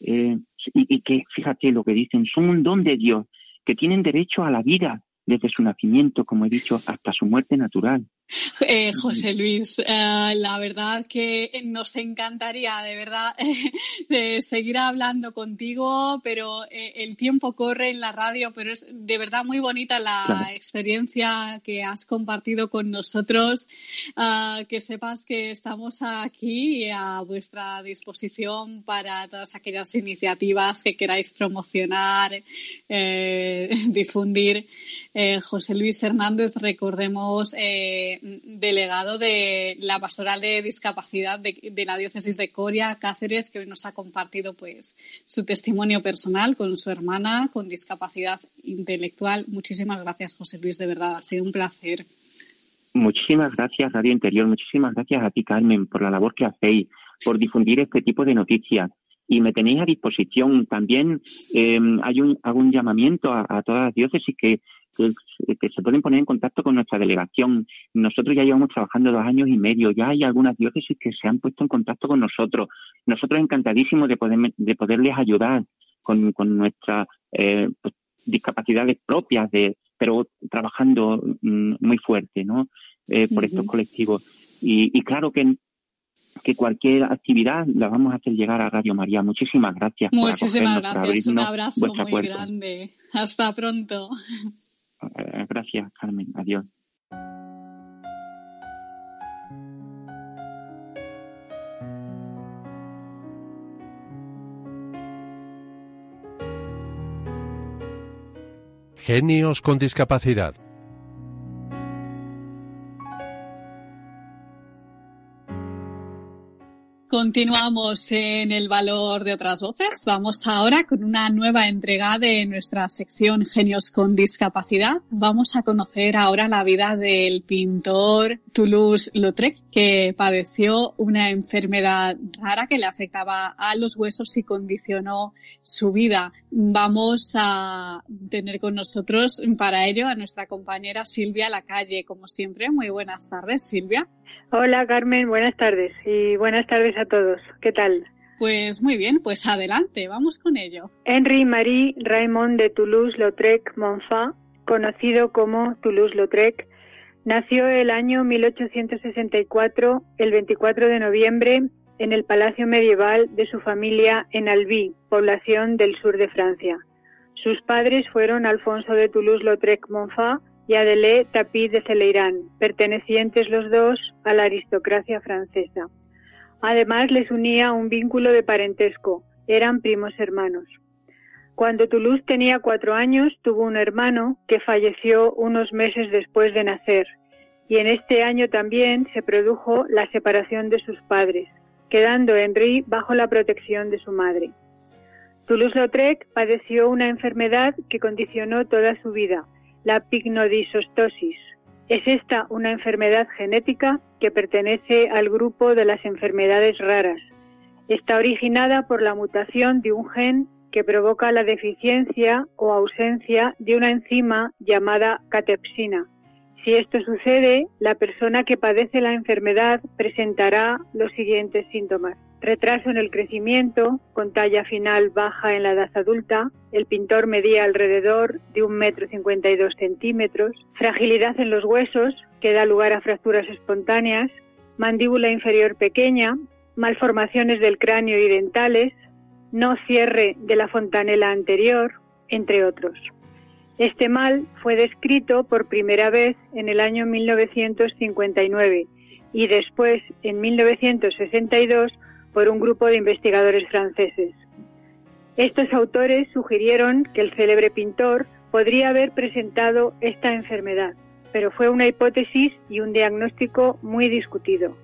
eh, y, que, fíjate lo que dicen, son un don de Dios que tienen derecho a la vida desde su nacimiento, como he dicho, hasta su muerte natural. Eh, José Luis, eh, la verdad que nos encantaría de verdad de seguir hablando contigo, pero eh, el tiempo corre en la radio, pero es de verdad muy bonita la experiencia que has compartido con nosotros. Ah, que sepas que estamos aquí a vuestra disposición para todas aquellas iniciativas que queráis promocionar, difundir. José Luis Hernández, recordemos delegado de la Pastoral de Discapacidad de, la Diócesis de Coria, Cáceres, que hoy nos ha compartido pues su testimonio personal con su hermana con discapacidad intelectual. Muchísimas gracias, José Luis, de verdad, ha sido un placer. Muchísimas gracias, Radio Interior. Muchísimas gracias a ti, Carmen, por la labor que hacéis, por difundir este tipo de noticias y me tenéis a disposición. También eh, hay un, hago un llamamiento a, todas las diócesis que que, se pueden poner en contacto con nuestra delegación. Nosotros ya llevamos trabajando dos años y medio, ya hay algunas diócesis que se han puesto en contacto con nosotros. Nosotros encantadísimos de, poder, de poderles ayudar con, con nuestras eh, pues, discapacidades propias, de, pero trabajando mm, muy fuerte ¿no? Eh, por estos colectivos. Y, y claro que que cualquier actividad la vamos a hacer llegar a Radio María. Muchísimas gracias. Muchísimas gracias. Un abrazo muy grande. Hasta pronto. Eh, gracias, Carmen. Adiós. Genios con discapacidad. Continuamos en el valor de otras voces. Vamos ahora con una nueva entrega de nuestra sección Genios con Discapacidad. Vamos a conocer ahora la vida del pintor Toulouse-Lautrec, que padeció una enfermedad rara que le afectaba a los huesos y condicionó su vida. Vamos a tener con nosotros para ello a nuestra compañera Silvia Lacalle, como siempre. Muy buenas tardes, Silvia. Hola Carmen, buenas tardes y buenas tardes a todos. ¿Qué tal? Pues muy bien, pues adelante, vamos con ello. Henri Marie Raymond de Toulouse-Lautrec Monfort, conocido como Toulouse-Lautrec, nació el año 1864, el 24 de noviembre, en el palacio medieval de su familia en Albi, población del sur de Francia. Sus padres fueron Alfonso de Toulouse-Lautrec-Montfort y Adélé Tapie de Celeirán, pertenecientes los dos a la aristocracia francesa. Además les unía un vínculo de parentesco, eran primos hermanos. Cuando Toulouse tenía cuatro años, tuvo un hermano que falleció unos meses después de nacer, y en este año también se produjo la separación de sus padres, quedando Henri bajo la protección de su madre. Toulouse-Lautrec padeció una enfermedad que condicionó toda su vida, la pignodisostosis. Es esta una enfermedad genética que pertenece al grupo de las enfermedades raras. Está originada por la mutación de un gen que provoca la deficiencia o ausencia de una enzima llamada catepsina. Si esto sucede, la persona que padece la enfermedad presentará los siguientes síntomas. Retraso en el crecimiento, con talla final baja en la edad adulta, el pintor medía alrededor de un metro cincuenta y dos centímetros, fragilidad en los huesos, que da lugar a fracturas espontáneas, mandíbula inferior pequeña, malformaciones del cráneo y dentales, no cierre de la fontanela anterior, entre otros. Este mal fue descrito por primera vez en el año 1959 y después en 1962 por un grupo de investigadores franceses. Estos autores sugirieron que el célebre pintor podría haber presentado esta enfermedad, pero fue una hipótesis y un diagnóstico muy discutido.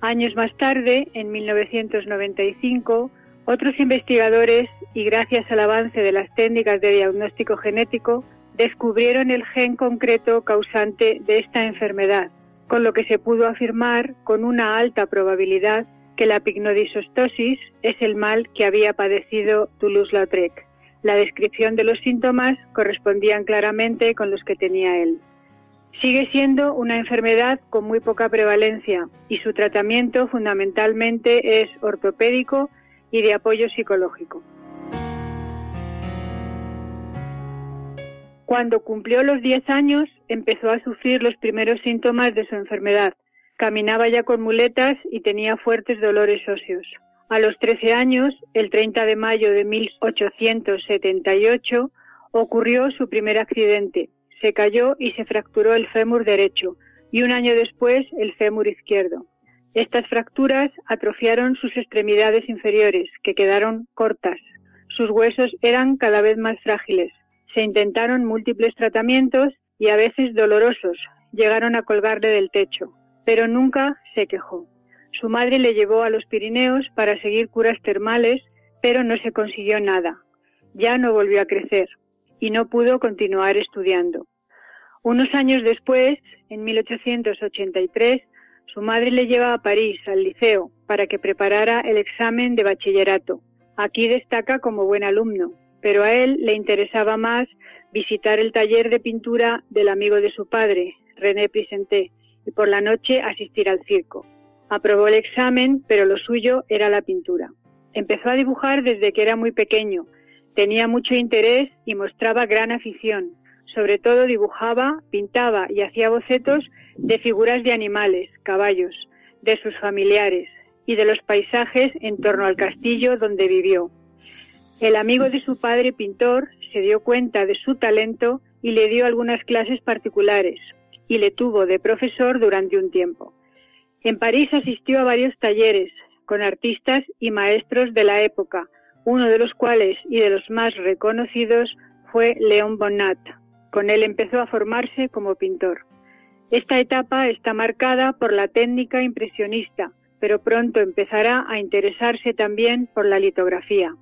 Años más tarde, en 1995, otros investigadores, y gracias al avance de las técnicas de diagnóstico genético, descubrieron el gen concreto causante de esta enfermedad, con lo que se pudo afirmar con una alta probabilidad que la pignodisostosis es el mal que había padecido Toulouse-Lautrec. La descripción de los síntomas correspondían claramente con los que tenía él. Sigue siendo una enfermedad con muy poca prevalencia y su tratamiento fundamentalmente es ortopédico y de apoyo psicológico. Cuando cumplió los 10 años, empezó a sufrir los primeros síntomas de su enfermedad. Caminaba ya con muletas y tenía fuertes dolores óseos. A los 13 años, el 30 de mayo de 1878, ocurrió su primer accidente. Se cayó y se fracturó el fémur derecho y un año después el fémur izquierdo. Estas fracturas atrofiaron sus extremidades inferiores, que quedaron cortas. Sus huesos eran cada vez más frágiles. Se intentaron múltiples tratamientos y a veces dolorosos. Llegaron a colgarle del techo, pero nunca se quejó. Su madre le llevó a los Pirineos para seguir curas termales, pero no se consiguió nada. Ya no volvió a crecer y no pudo continuar estudiando. Unos años después, en 1883, su madre le lleva a París, al liceo, para que preparara el examen de bachillerato. Aquí destaca como buen alumno, pero a él le interesaba más visitar el taller de pintura del amigo de su padre, René Prisenté, y por la noche asistir al circo. Aprobó el examen, pero lo suyo era la pintura. Empezó a dibujar desde que era muy pequeño. Tenía mucho interés y mostraba gran afición. Sobre todo dibujaba, pintaba y hacía bocetos de figuras de animales, caballos, de sus familiares y de los paisajes en torno al castillo donde vivió. El amigo de su padre pintor se dio cuenta de su talento y le dio algunas clases particulares y le tuvo de profesor durante un tiempo. En París asistió a varios talleres con artistas y maestros de la época, uno de los cuales y de los más reconocidos fue Léon Bonnat. Con él empezó a formarse como pintor. Esta etapa está marcada por la técnica impresionista, pero pronto empezará a interesarse también por la litografía.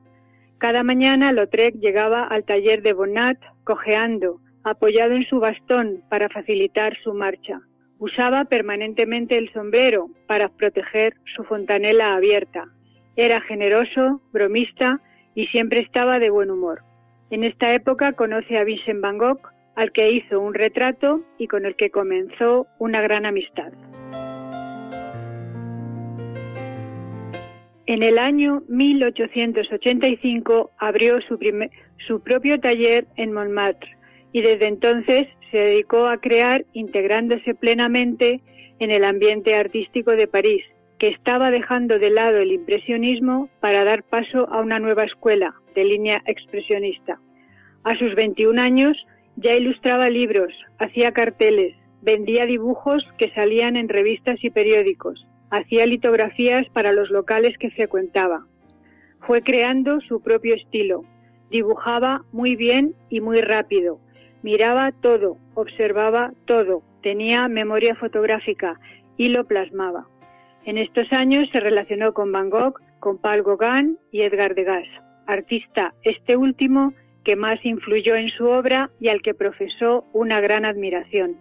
Cada mañana Lautrec llegaba al taller de Bonnat cojeando, apoyado en su bastón para facilitar su marcha. Usaba permanentemente el sombrero para proteger su fontanela abierta. Era generoso, bromista y siempre estaba de buen humor. En esta época conoce a Vincent Van Gogh, al que hizo un retrato y con el que comenzó una gran amistad. En el año 1885 abrió su, su, propio taller en Montmartre y desde entonces se dedicó a crear integrándose plenamente en el ambiente artístico de París, que estaba dejando de lado el impresionismo para dar paso a una nueva escuela de línea expresionista. A sus 21 años ya ilustraba libros, hacía carteles, vendía dibujos que salían en revistas y periódicos, hacía litografías para los locales que frecuentaba. Fue creando su propio estilo, dibujaba muy bien y muy rápido, miraba todo, observaba todo, tenía memoria fotográfica y lo plasmaba. En estos años se relacionó con Van Gogh, con Paul Gauguin y Edgar Degas, artista este último que más influyó en su obra y al que profesó una gran admiración.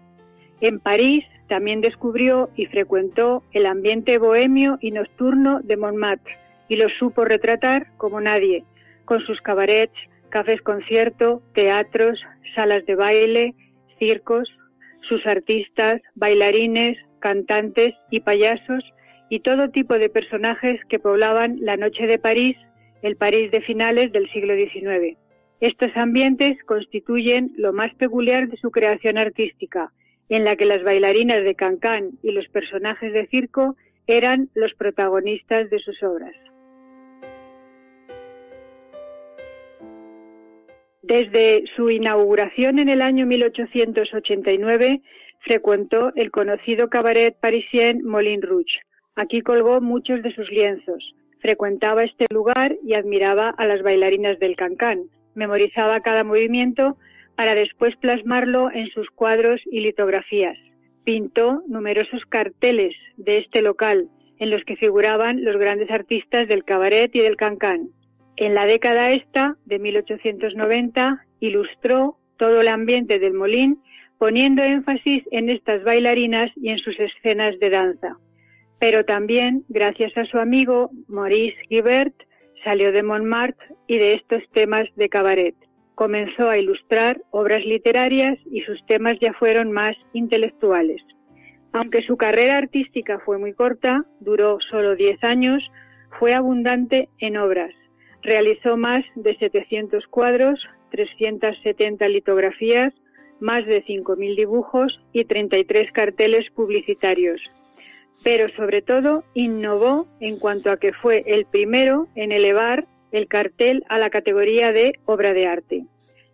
En París también descubrió y frecuentó el ambiente bohemio y nocturno de Montmartre y lo supo retratar como nadie, con sus cabarets, cafés concierto, teatros, salas de baile, circos, sus artistas, bailarines, cantantes y payasos y todo tipo de personajes que poblaban la noche de París, el París de finales del siglo XIX. Estos ambientes constituyen lo más peculiar de su creación artística, en la que las bailarinas de Cancán y los personajes de circo eran los protagonistas de sus obras. Desde su inauguración en el año 1889, frecuentó el conocido cabaret parisien Moulin Rouge. Aquí colgó muchos de sus lienzos. Frecuentaba este lugar y admiraba a las bailarinas del cancán. Memorizaba cada movimiento para después plasmarlo en sus cuadros y litografías. Pintó numerosos carteles de este local en los que figuraban los grandes artistas del cabaret y del cancán. En la década esta, de 1890, ilustró todo el ambiente del Molín, poniendo énfasis en estas bailarinas y en sus escenas de danza. Pero también, gracias a su amigo Maurice Guibert, salió de Montmartre y de estos temas de cabaret. Comenzó a ilustrar obras literarias y sus temas ya fueron más intelectuales. Aunque su carrera artística fue muy corta, duró solo 10 años, fue abundante en obras. Realizó más de 700 cuadros, 370 litografías, más de 5.000 dibujos y 33 carteles publicitarios. Pero sobre todo innovó en cuanto a que fue el primero en elevar el cartel a la categoría de obra de arte.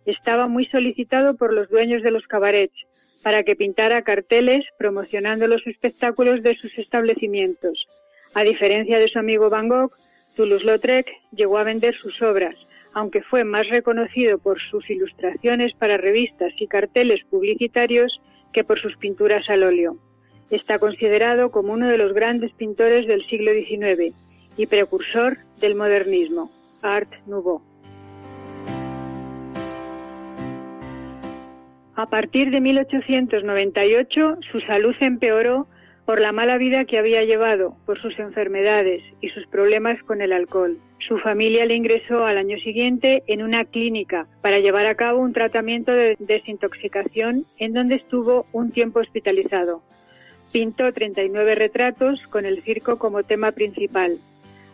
Estaba muy solicitado por los dueños de los cabarets para que pintara carteles promocionando los espectáculos de sus establecimientos. A diferencia de su amigo Van Gogh, Toulouse-Lautrec llegó a vender sus obras, aunque fue más reconocido por sus ilustraciones para revistas y carteles publicitarios que por sus pinturas al óleo. Está considerado como uno de los grandes pintores del siglo XIX y precursor del modernismo, Art Nouveau. A partir de 1898 su salud empeoró por la mala vida que había llevado, por sus enfermedades y sus problemas con el alcohol. Su familia le ingresó al año siguiente en una clínica para llevar a cabo un tratamiento de desintoxicación en donde estuvo un tiempo hospitalizado. Pintó 39 retratos con el circo como tema principal.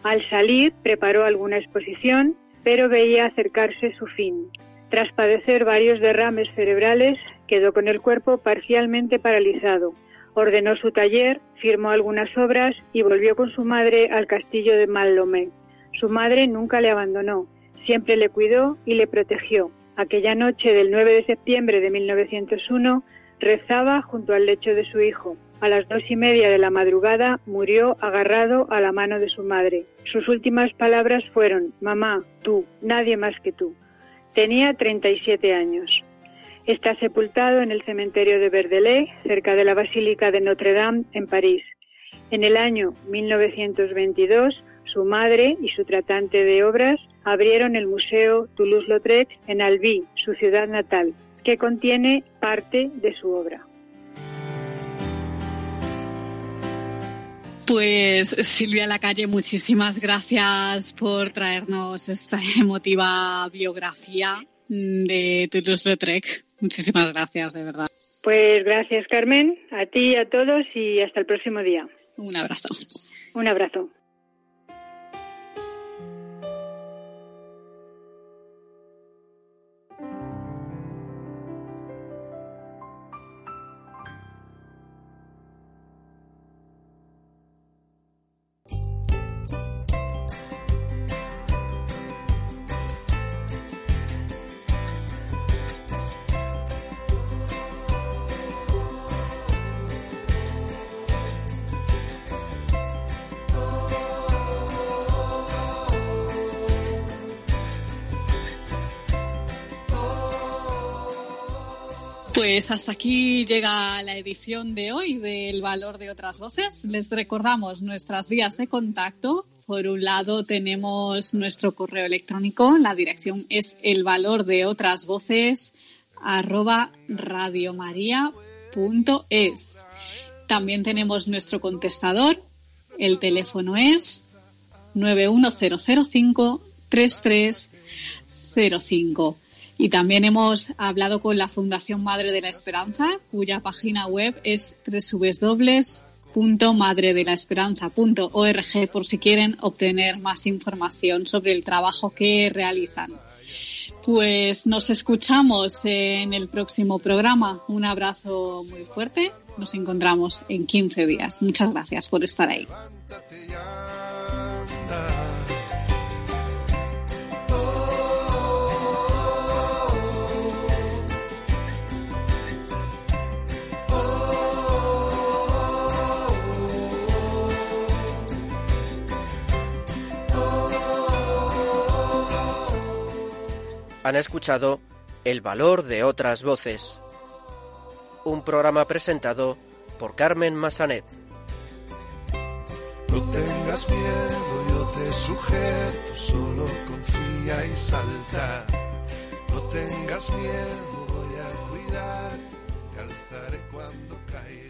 Al salir preparó alguna exposición, pero veía acercarse su fin. Tras padecer varios derrames cerebrales, quedó con el cuerpo parcialmente paralizado ordenó su taller, firmó algunas obras y volvió con su madre al castillo de Malomé. Su madre nunca le abandonó, siempre le cuidó y le protegió. Aquella noche del 9 de septiembre de 1901 rezaba junto al lecho de su hijo. A las dos y media de la madrugada murió agarrado a la mano de su madre. Sus últimas palabras fueron, Mamá, tú, nadie más que tú. Tenía 37 años. Está sepultado en el cementerio de Verdelais, cerca de la Basílica de Notre Dame, en París. En el año 1922, su madre y su tratante de obras abrieron el Museo Toulouse-Lautrec en Albi, su ciudad natal, que contiene parte de su obra. Pues Silvia Lacalle, muchísimas gracias por traernos esta emotiva biografía de Toulouse-Lautrec. Muchísimas gracias, de verdad. Pues gracias, Carmen, a ti a todos y hasta el próximo día. Un abrazo. Un abrazo. Pues hasta aquí llega la edición de hoy del Valor de otras Voces. Les recordamos nuestras vías de contacto. Por un lado tenemos nuestro correo electrónico, la dirección es el valor de otras voces arroba. También tenemos nuestro contestador, el teléfono es 91005 3305. Y también hemos hablado con la Fundación Madre de la Esperanza, cuya página web es www.madredelaesperanza.org por si quieren obtener más información sobre el trabajo que realizan. Pues nos escuchamos en el próximo programa. Un abrazo muy fuerte. Nos encontramos en 15 días. Muchas gracias por estar ahí. Han escuchado El valor de otras voces, un programa presentado por Carmen Massanet. No tengas miedo, yo te sujeto, solo confía y salta. No tengas miedo, voy a cuidar, calzaré cuando puedes.